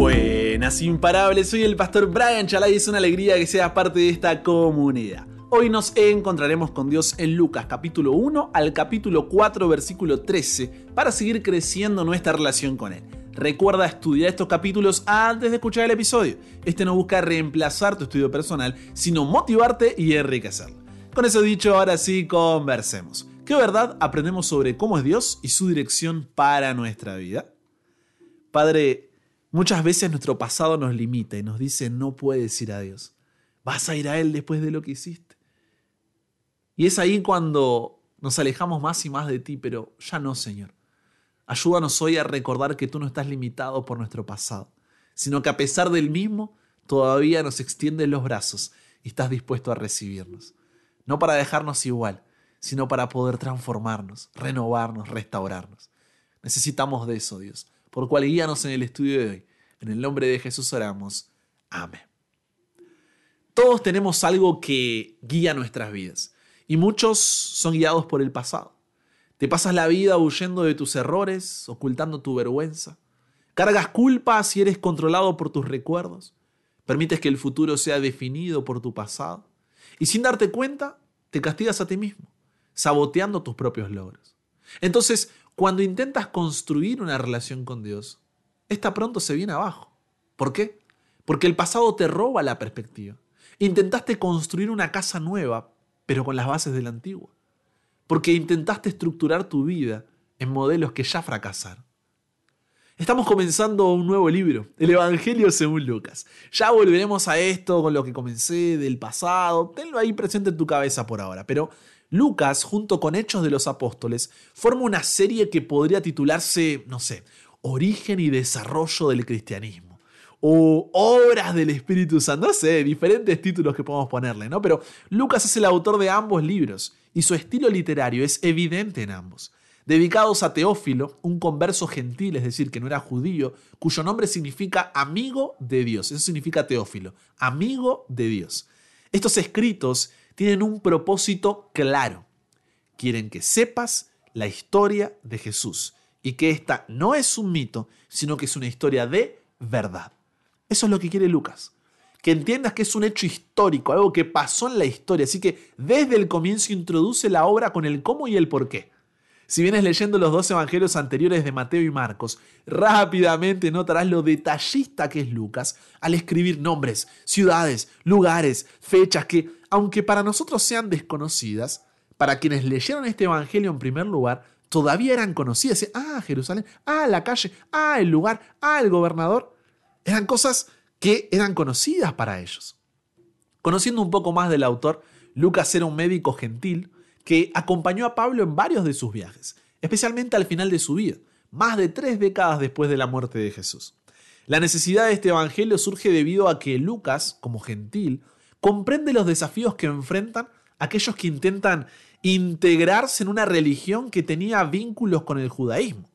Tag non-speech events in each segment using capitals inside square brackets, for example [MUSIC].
Buenas imparables, soy el pastor Brian Chalai y es una alegría que seas parte de esta comunidad. Hoy nos encontraremos con Dios en Lucas capítulo 1 al capítulo 4 versículo 13 para seguir creciendo nuestra relación con Él. Recuerda estudiar estos capítulos antes de escuchar el episodio. Este no busca reemplazar tu estudio personal, sino motivarte y enriquecerlo. Con eso dicho, ahora sí, conversemos. ¿Qué verdad aprendemos sobre cómo es Dios y su dirección para nuestra vida? Padre, Muchas veces nuestro pasado nos limita y nos dice no puedes ir a Dios. Vas a ir a Él después de lo que hiciste. Y es ahí cuando nos alejamos más y más de ti, pero ya no, Señor. Ayúdanos hoy a recordar que tú no estás limitado por nuestro pasado, sino que a pesar del mismo, todavía nos extiendes los brazos y estás dispuesto a recibirnos. No para dejarnos igual, sino para poder transformarnos, renovarnos, restaurarnos. Necesitamos de eso, Dios por cual guíanos en el estudio de hoy. En el nombre de Jesús oramos. Amén. Todos tenemos algo que guía nuestras vidas y muchos son guiados por el pasado. Te pasas la vida huyendo de tus errores, ocultando tu vergüenza. Cargas culpa si eres controlado por tus recuerdos. Permites que el futuro sea definido por tu pasado. Y sin darte cuenta, te castigas a ti mismo, saboteando tus propios logros. Entonces, cuando intentas construir una relación con Dios, esta pronto se viene abajo. ¿Por qué? Porque el pasado te roba la perspectiva. Intentaste construir una casa nueva, pero con las bases de la antigua. Porque intentaste estructurar tu vida en modelos que ya fracasaron. Estamos comenzando un nuevo libro, el Evangelio según Lucas. Ya volveremos a esto con lo que comencé del pasado, tenlo ahí presente en tu cabeza por ahora, pero Lucas, junto con Hechos de los Apóstoles, forma una serie que podría titularse, no sé, Origen y Desarrollo del Cristianismo. O Obras del Espíritu Santo, no sé, diferentes títulos que podemos ponerle, ¿no? Pero Lucas es el autor de ambos libros y su estilo literario es evidente en ambos. Dedicados a Teófilo, un converso gentil, es decir, que no era judío, cuyo nombre significa amigo de Dios. Eso significa Teófilo, amigo de Dios. Estos escritos tienen un propósito claro. Quieren que sepas la historia de Jesús y que esta no es un mito, sino que es una historia de verdad. Eso es lo que quiere Lucas. Que entiendas que es un hecho histórico, algo que pasó en la historia. Así que desde el comienzo introduce la obra con el cómo y el por qué. Si vienes leyendo los dos evangelios anteriores de Mateo y Marcos, rápidamente notarás lo detallista que es Lucas al escribir nombres, ciudades, lugares, fechas que, aunque para nosotros sean desconocidas, para quienes leyeron este evangelio en primer lugar, todavía eran conocidas. Ah, Jerusalén, ah, la calle, ah, el lugar, ah, el gobernador. Eran cosas que eran conocidas para ellos. Conociendo un poco más del autor, Lucas era un médico gentil, que acompañó a Pablo en varios de sus viajes, especialmente al final de su vida, más de tres décadas después de la muerte de Jesús. La necesidad de este Evangelio surge debido a que Lucas, como gentil, comprende los desafíos que enfrentan aquellos que intentan integrarse en una religión que tenía vínculos con el judaísmo.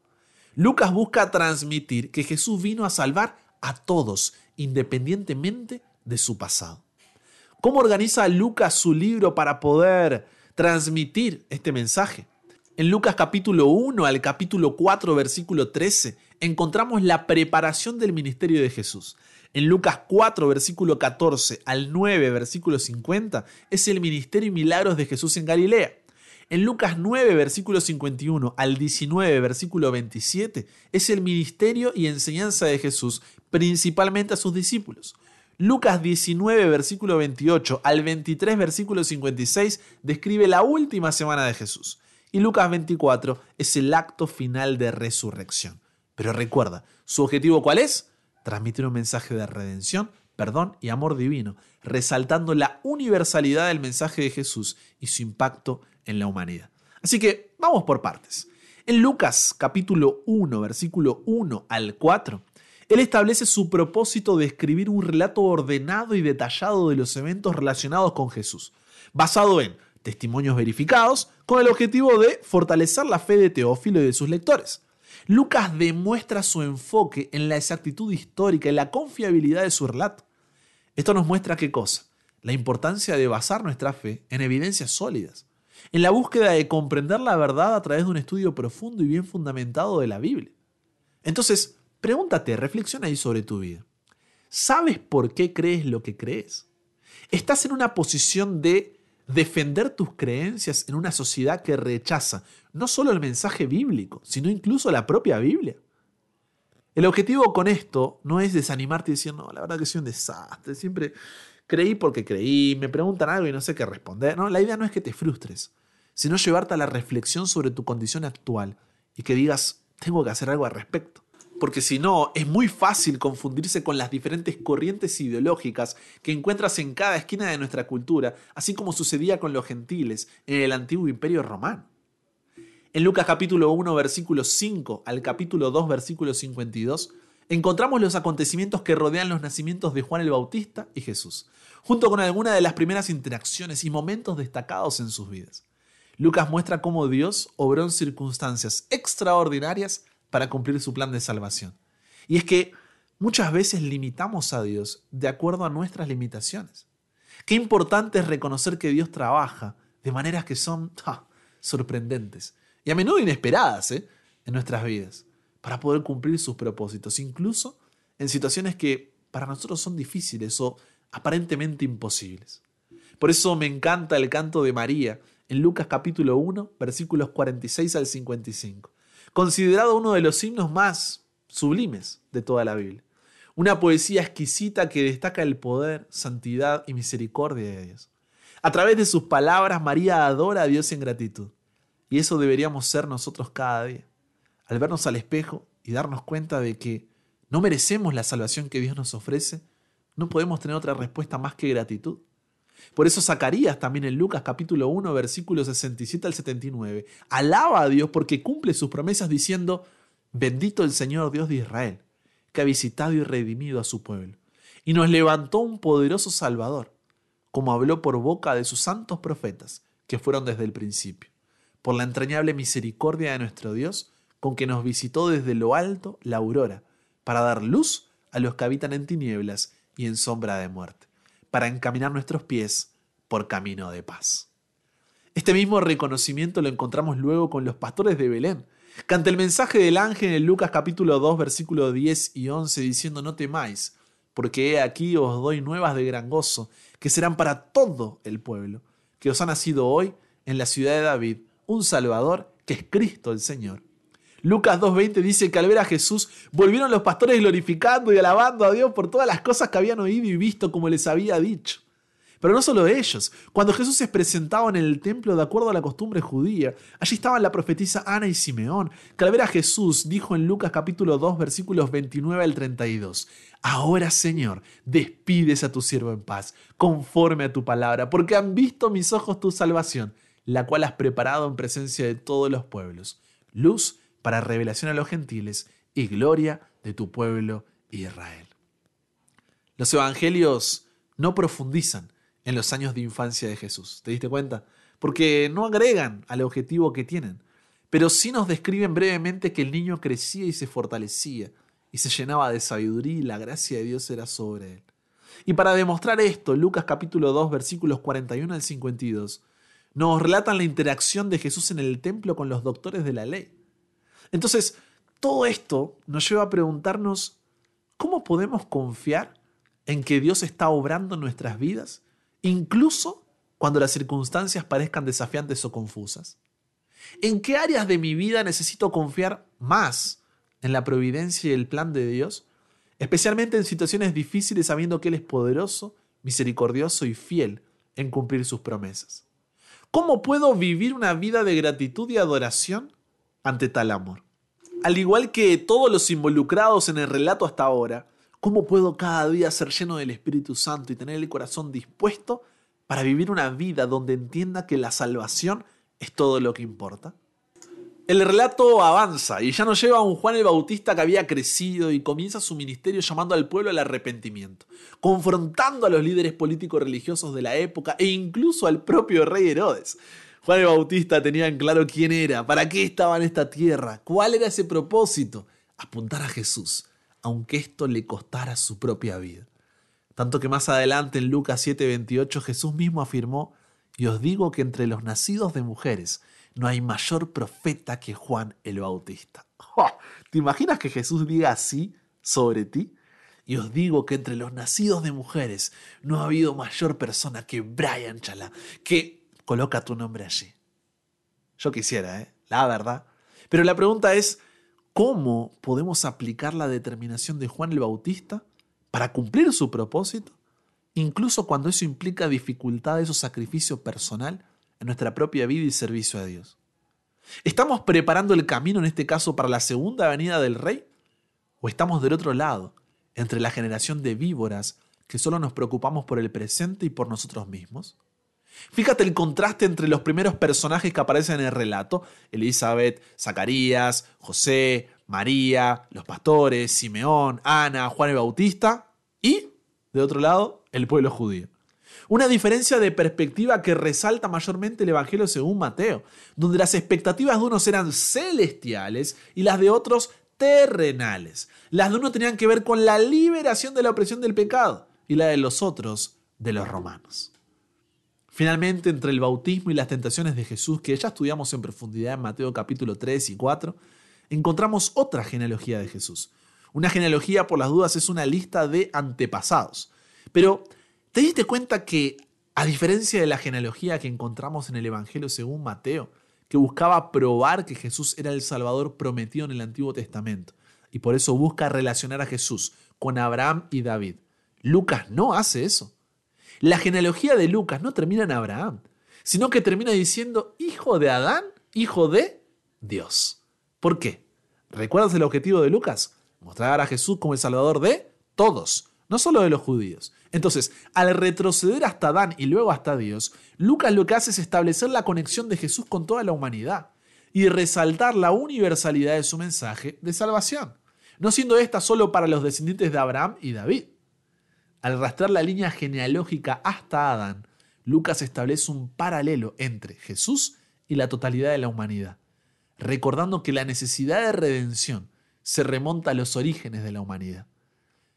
Lucas busca transmitir que Jesús vino a salvar a todos, independientemente de su pasado. ¿Cómo organiza Lucas su libro para poder transmitir este mensaje. En Lucas capítulo 1 al capítulo 4 versículo 13 encontramos la preparación del ministerio de Jesús. En Lucas 4 versículo 14 al 9 versículo 50 es el ministerio y milagros de Jesús en Galilea. En Lucas 9 versículo 51 al 19 versículo 27 es el ministerio y enseñanza de Jesús principalmente a sus discípulos. Lucas 19, versículo 28 al 23, versículo 56 describe la última semana de Jesús. Y Lucas 24 es el acto final de resurrección. Pero recuerda, ¿su objetivo cuál es? Transmitir un mensaje de redención, perdón y amor divino, resaltando la universalidad del mensaje de Jesús y su impacto en la humanidad. Así que vamos por partes. En Lucas capítulo 1, versículo 1 al 4, él establece su propósito de escribir un relato ordenado y detallado de los eventos relacionados con Jesús, basado en testimonios verificados, con el objetivo de fortalecer la fe de Teófilo y de sus lectores. Lucas demuestra su enfoque en la exactitud histórica y la confiabilidad de su relato. Esto nos muestra qué cosa? La importancia de basar nuestra fe en evidencias sólidas, en la búsqueda de comprender la verdad a través de un estudio profundo y bien fundamentado de la Biblia. Entonces, Pregúntate, reflexiona ahí sobre tu vida. ¿Sabes por qué crees lo que crees? ¿Estás en una posición de defender tus creencias en una sociedad que rechaza no solo el mensaje bíblico, sino incluso la propia Biblia? El objetivo con esto no es desanimarte diciendo, no, la verdad que soy un desastre, siempre creí porque creí, me preguntan algo y no sé qué responder. No, la idea no es que te frustres, sino llevarte a la reflexión sobre tu condición actual y que digas, tengo que hacer algo al respecto. Porque si no, es muy fácil confundirse con las diferentes corrientes ideológicas que encuentras en cada esquina de nuestra cultura, así como sucedía con los gentiles en el antiguo imperio romano. En Lucas capítulo 1 versículo 5 al capítulo 2 versículo 52 encontramos los acontecimientos que rodean los nacimientos de Juan el Bautista y Jesús, junto con algunas de las primeras interacciones y momentos destacados en sus vidas. Lucas muestra cómo Dios obró en circunstancias extraordinarias para cumplir su plan de salvación. Y es que muchas veces limitamos a Dios de acuerdo a nuestras limitaciones. Qué importante es reconocer que Dios trabaja de maneras que son sorprendentes y a menudo inesperadas ¿eh? en nuestras vidas para poder cumplir sus propósitos, incluso en situaciones que para nosotros son difíciles o aparentemente imposibles. Por eso me encanta el canto de María en Lucas capítulo 1, versículos 46 al 55, considerado uno de los himnos más sublimes de toda la Biblia. Una poesía exquisita que destaca el poder, santidad y misericordia de Dios. A través de sus palabras, María adora a Dios en gratitud. Y eso deberíamos ser nosotros cada día al vernos al espejo y darnos cuenta de que no merecemos la salvación que Dios nos ofrece, no podemos tener otra respuesta más que gratitud. Por eso Zacarías también en Lucas capítulo 1 versículos 67 al 79 alaba a Dios porque cumple sus promesas diciendo, bendito el Señor Dios de Israel, que ha visitado y redimido a su pueblo, y nos levantó un poderoso Salvador, como habló por boca de sus santos profetas, que fueron desde el principio. Por la entrañable misericordia de nuestro Dios, con que nos visitó desde lo alto la aurora, para dar luz a los que habitan en tinieblas y en sombra de muerte, para encaminar nuestros pies por camino de paz. Este mismo reconocimiento lo encontramos luego con los pastores de Belén, que ante el mensaje del ángel en Lucas capítulo 2 versículos 10 y 11 diciendo no temáis, porque he aquí os doy nuevas de gran gozo, que serán para todo el pueblo, que os ha nacido hoy en la ciudad de David un Salvador, que es Cristo el Señor. Lucas 2.20 dice que al ver a Jesús volvieron los pastores glorificando y alabando a Dios por todas las cosas que habían oído y visto como les había dicho. Pero no solo ellos, cuando Jesús se presentaba en el templo de acuerdo a la costumbre judía, allí estaban la profetisa Ana y Simeón, que al ver a Jesús dijo en Lucas capítulo 2 versículos 29 al 32, Ahora Señor, despides a tu siervo en paz, conforme a tu palabra, porque han visto mis ojos tu salvación, la cual has preparado en presencia de todos los pueblos, luz para revelación a los gentiles y gloria de tu pueblo Israel. Los evangelios no profundizan en los años de infancia de Jesús, ¿te diste cuenta? Porque no agregan al objetivo que tienen, pero sí nos describen brevemente que el niño crecía y se fortalecía y se llenaba de sabiduría y la gracia de Dios era sobre él. Y para demostrar esto, Lucas capítulo 2 versículos 41 al 52 nos relatan la interacción de Jesús en el templo con los doctores de la ley. Entonces, todo esto nos lleva a preguntarnos, ¿cómo podemos confiar en que Dios está obrando nuestras vidas, incluso cuando las circunstancias parezcan desafiantes o confusas? ¿En qué áreas de mi vida necesito confiar más en la providencia y el plan de Dios? Especialmente en situaciones difíciles sabiendo que Él es poderoso, misericordioso y fiel en cumplir sus promesas. ¿Cómo puedo vivir una vida de gratitud y adoración ante tal amor. Al igual que todos los involucrados en el relato hasta ahora, ¿cómo puedo cada día ser lleno del Espíritu Santo y tener el corazón dispuesto para vivir una vida donde entienda que la salvación es todo lo que importa? El relato avanza y ya nos lleva a un Juan el Bautista que había crecido y comienza su ministerio llamando al pueblo al arrepentimiento, confrontando a los líderes políticos religiosos de la época e incluso al propio rey Herodes. Juan el Bautista tenía en claro quién era, para qué estaba en esta tierra, cuál era ese propósito, apuntar a Jesús, aunque esto le costara su propia vida. Tanto que más adelante en Lucas 7:28 Jesús mismo afirmó, y os digo que entre los nacidos de mujeres no hay mayor profeta que Juan el Bautista. [LAUGHS] ¿Te imaginas que Jesús diga así sobre ti? Y os digo que entre los nacidos de mujeres no ha habido mayor persona que Brian Chala, que coloca tu nombre allí. Yo quisiera, ¿eh? La verdad. Pero la pregunta es, ¿cómo podemos aplicar la determinación de Juan el Bautista para cumplir su propósito, incluso cuando eso implica dificultades o sacrificio personal en nuestra propia vida y servicio a Dios? ¿Estamos preparando el camino en este caso para la segunda venida del Rey? ¿O estamos del otro lado, entre la generación de víboras que solo nos preocupamos por el presente y por nosotros mismos? Fíjate el contraste entre los primeros personajes que aparecen en el relato, Elizabeth, Zacarías, José, María, los pastores, Simeón, Ana, Juan el Bautista y, de otro lado, el pueblo judío. Una diferencia de perspectiva que resalta mayormente el Evangelio según Mateo, donde las expectativas de unos eran celestiales y las de otros terrenales. Las de uno tenían que ver con la liberación de la opresión del pecado y la de los otros de los romanos. Finalmente, entre el bautismo y las tentaciones de Jesús, que ya estudiamos en profundidad en Mateo capítulo 3 y 4, encontramos otra genealogía de Jesús. Una genealogía, por las dudas, es una lista de antepasados. Pero, ¿te diste cuenta que, a diferencia de la genealogía que encontramos en el Evangelio según Mateo, que buscaba probar que Jesús era el Salvador prometido en el Antiguo Testamento, y por eso busca relacionar a Jesús con Abraham y David, Lucas no hace eso. La genealogía de Lucas no termina en Abraham, sino que termina diciendo hijo de Adán, hijo de Dios. ¿Por qué? ¿Recuerdas el objetivo de Lucas? Mostrar a Jesús como el Salvador de todos, no solo de los judíos. Entonces, al retroceder hasta Adán y luego hasta Dios, Lucas lo que hace es establecer la conexión de Jesús con toda la humanidad y resaltar la universalidad de su mensaje de salvación, no siendo esta solo para los descendientes de Abraham y David. Al rastrear la línea genealógica hasta Adán, Lucas establece un paralelo entre Jesús y la totalidad de la humanidad, recordando que la necesidad de redención se remonta a los orígenes de la humanidad.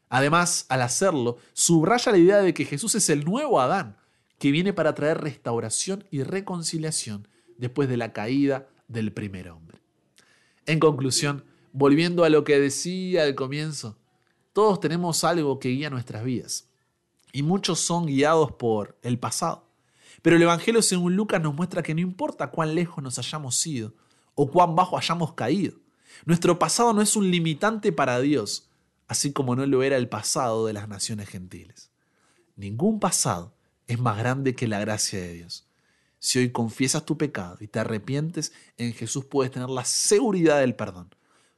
Además, al hacerlo, subraya la idea de que Jesús es el nuevo Adán, que viene para traer restauración y reconciliación después de la caída del primer hombre. En conclusión, volviendo a lo que decía al comienzo, todos tenemos algo que guía nuestras vidas. Y muchos son guiados por el pasado. Pero el Evangelio según Lucas nos muestra que no importa cuán lejos nos hayamos ido o cuán bajo hayamos caído. Nuestro pasado no es un limitante para Dios, así como no lo era el pasado de las naciones gentiles. Ningún pasado es más grande que la gracia de Dios. Si hoy confiesas tu pecado y te arrepientes, en Jesús puedes tener la seguridad del perdón.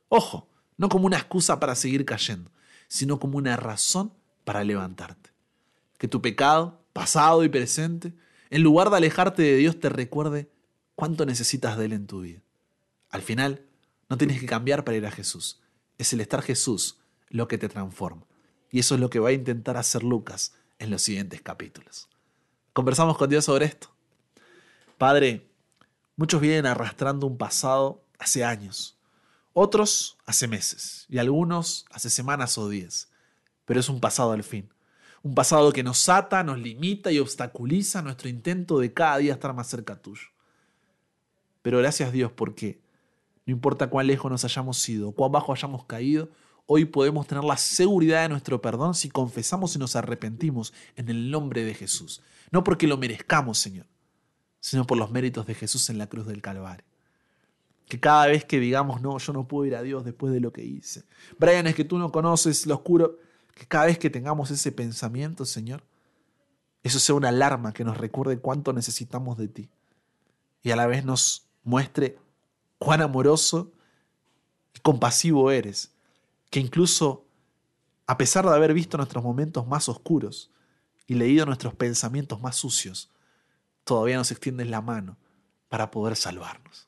Ojo, no como una excusa para seguir cayendo, sino como una razón para levantarte. Que tu pecado, pasado y presente, en lugar de alejarte de Dios, te recuerde cuánto necesitas de Él en tu vida. Al final, no tienes que cambiar para ir a Jesús. Es el estar Jesús lo que te transforma. Y eso es lo que va a intentar hacer Lucas en los siguientes capítulos. Conversamos con Dios sobre esto. Padre, muchos vienen arrastrando un pasado hace años, otros hace meses y algunos hace semanas o días. Pero es un pasado al fin. Un pasado que nos ata, nos limita y obstaculiza nuestro intento de cada día estar más cerca tuyo. Pero gracias Dios porque no importa cuán lejos nos hayamos ido, cuán bajo hayamos caído, hoy podemos tener la seguridad de nuestro perdón si confesamos y nos arrepentimos en el nombre de Jesús. No porque lo merezcamos, Señor, sino por los méritos de Jesús en la cruz del Calvario. Que cada vez que digamos, no, yo no puedo ir a Dios después de lo que hice. Brian, es que tú no conoces lo oscuro. Que cada vez que tengamos ese pensamiento, Señor, eso sea una alarma que nos recuerde cuánto necesitamos de ti. Y a la vez nos muestre cuán amoroso y compasivo eres. Que incluso, a pesar de haber visto nuestros momentos más oscuros y leído nuestros pensamientos más sucios, todavía nos extiendes la mano para poder salvarnos.